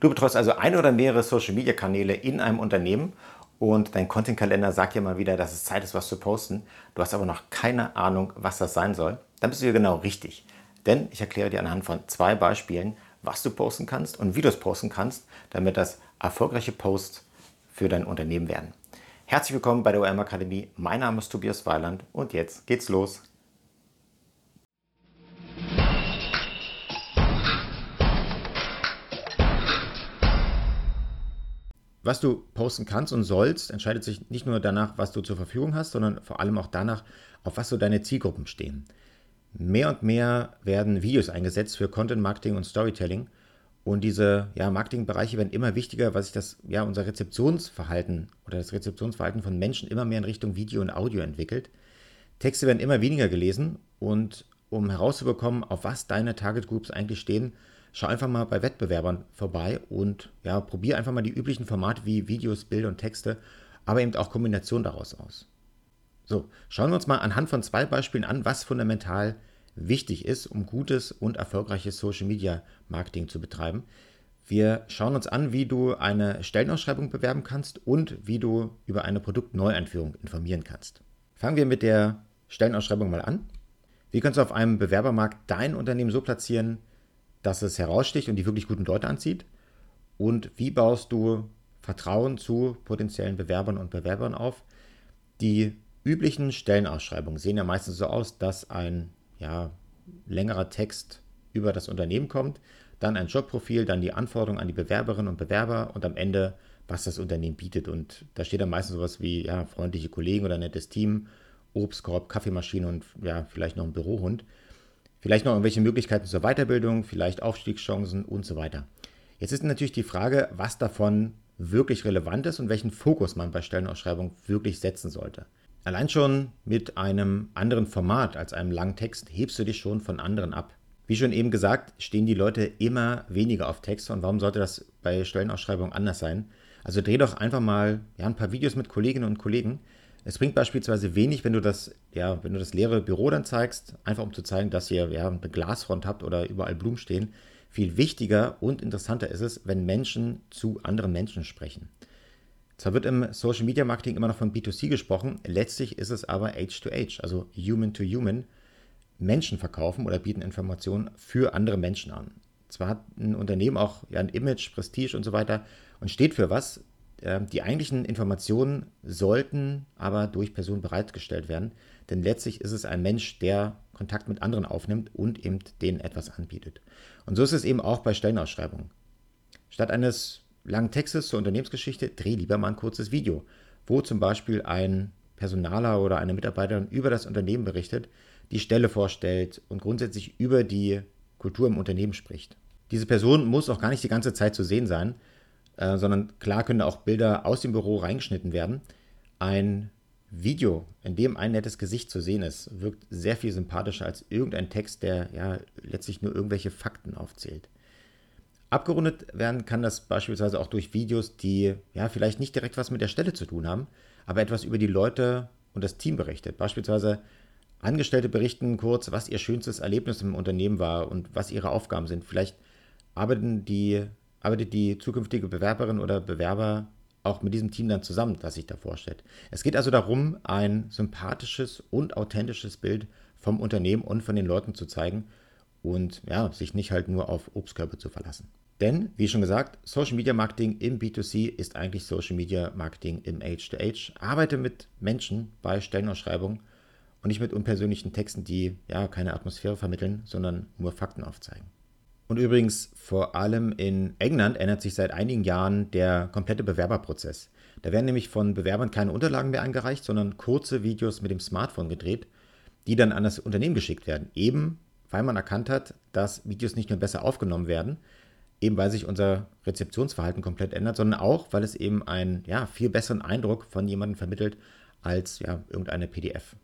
Du betreust also ein oder mehrere Social-Media-Kanäle in einem Unternehmen und dein Content-Kalender sagt ja mal wieder, dass es Zeit ist, was zu posten. Du hast aber noch keine Ahnung, was das sein soll. Dann bist du hier genau richtig. Denn ich erkläre dir anhand von zwei Beispielen, was du posten kannst und wie du es posten kannst, damit das erfolgreiche Posts für dein Unternehmen werden. Herzlich willkommen bei der OM Akademie. Mein Name ist Tobias Weiland und jetzt geht's los. Was du posten kannst und sollst, entscheidet sich nicht nur danach, was du zur Verfügung hast, sondern vor allem auch danach, auf was so deine Zielgruppen stehen. Mehr und mehr werden Videos eingesetzt für Content Marketing und Storytelling und diese ja, Marketingbereiche werden immer wichtiger, weil sich das ja unser Rezeptionsverhalten oder das Rezeptionsverhalten von Menschen immer mehr in Richtung Video und Audio entwickelt. Texte werden immer weniger gelesen und um herauszubekommen, auf was deine Target Groups eigentlich stehen, schau einfach mal bei Wettbewerbern vorbei und ja, probier einfach mal die üblichen Formate wie Videos, Bilder und Texte, aber eben auch Kombinationen daraus aus. So, schauen wir uns mal anhand von zwei Beispielen an, was fundamental wichtig ist, um gutes und erfolgreiches Social Media Marketing zu betreiben. Wir schauen uns an, wie du eine Stellenausschreibung bewerben kannst und wie du über eine Produktneueinführung informieren kannst. Fangen wir mit der Stellenausschreibung mal an. Wie kannst du auf einem Bewerbermarkt dein Unternehmen so platzieren, dass es heraussticht und die wirklich guten Leute anzieht? Und wie baust du Vertrauen zu potenziellen Bewerbern und Bewerbern auf? Die üblichen Stellenausschreibungen sehen ja meistens so aus, dass ein ja, längerer Text über das Unternehmen kommt, dann ein Jobprofil, dann die Anforderungen an die Bewerberinnen und Bewerber und am Ende, was das Unternehmen bietet. Und da steht dann meistens sowas wie ja, freundliche Kollegen oder nettes Team, Obstkorb, Kaffeemaschine und ja, vielleicht noch ein Bürohund. Vielleicht noch irgendwelche Möglichkeiten zur Weiterbildung, vielleicht Aufstiegschancen und so weiter. Jetzt ist natürlich die Frage, was davon wirklich relevant ist und welchen Fokus man bei Stellenausschreibungen wirklich setzen sollte. Allein schon mit einem anderen Format als einem langen Text hebst du dich schon von anderen ab. Wie schon eben gesagt, stehen die Leute immer weniger auf Text und warum sollte das bei Stellenausschreibungen anders sein? Also dreh doch einfach mal ja, ein paar Videos mit Kolleginnen und Kollegen, es bringt beispielsweise wenig, wenn du das, ja, wenn du das leere Büro dann zeigst, einfach um zu zeigen, dass ihr ja, eine Glasfront habt oder überall Blumen stehen. Viel wichtiger und interessanter ist es, wenn Menschen zu anderen Menschen sprechen. Zwar wird im Social Media Marketing immer noch von B2C gesprochen, letztlich ist es aber H2H, also Human to Human. Menschen verkaufen oder bieten Informationen für andere Menschen an. Zwar hat ein Unternehmen auch ja, ein Image, Prestige und so weiter und steht für was, die eigentlichen Informationen sollten aber durch Personen bereitgestellt werden, denn letztlich ist es ein Mensch, der Kontakt mit anderen aufnimmt und eben denen etwas anbietet. Und so ist es eben auch bei Stellenausschreibungen. Statt eines langen Textes zur Unternehmensgeschichte, dreh lieber mal ein kurzes Video, wo zum Beispiel ein Personaler oder eine Mitarbeiterin über das Unternehmen berichtet, die Stelle vorstellt und grundsätzlich über die Kultur im Unternehmen spricht. Diese Person muss auch gar nicht die ganze Zeit zu sehen sein, äh, sondern klar können auch Bilder aus dem Büro reingeschnitten werden. Ein Video, in dem ein nettes Gesicht zu sehen ist, wirkt sehr viel sympathischer als irgendein Text, der ja letztlich nur irgendwelche Fakten aufzählt. Abgerundet werden kann das beispielsweise auch durch Videos, die ja vielleicht nicht direkt was mit der Stelle zu tun haben, aber etwas über die Leute und das Team berichtet. Beispielsweise Angestellte berichten kurz, was ihr schönstes Erlebnis im Unternehmen war und was ihre Aufgaben sind. Vielleicht arbeiten die arbeitet die zukünftige Bewerberin oder Bewerber auch mit diesem Team dann zusammen, das sich da vorstellt. Es geht also darum, ein sympathisches und authentisches Bild vom Unternehmen und von den Leuten zu zeigen und ja, sich nicht halt nur auf Obstkörper zu verlassen. Denn, wie schon gesagt, Social Media Marketing im B2C ist eigentlich Social Media Marketing im Age-to-Age. Arbeite mit Menschen bei Stellenausschreibungen und nicht mit unpersönlichen Texten, die ja keine Atmosphäre vermitteln, sondern nur Fakten aufzeigen. Und übrigens, vor allem in England ändert sich seit einigen Jahren der komplette Bewerberprozess. Da werden nämlich von Bewerbern keine Unterlagen mehr eingereicht, sondern kurze Videos mit dem Smartphone gedreht, die dann an das Unternehmen geschickt werden. Eben weil man erkannt hat, dass Videos nicht nur besser aufgenommen werden, eben weil sich unser Rezeptionsverhalten komplett ändert, sondern auch, weil es eben einen ja, viel besseren Eindruck von jemandem vermittelt als ja, irgendeine PDF.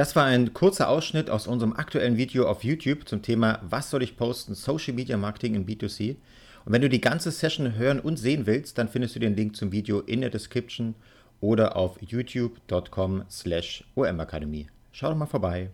Das war ein kurzer Ausschnitt aus unserem aktuellen Video auf YouTube zum Thema Was soll ich posten? Social Media Marketing in B2C. Und wenn du die ganze Session hören und sehen willst, dann findest du den Link zum Video in der Description oder auf youtube.com slash omakademie. Schau doch mal vorbei.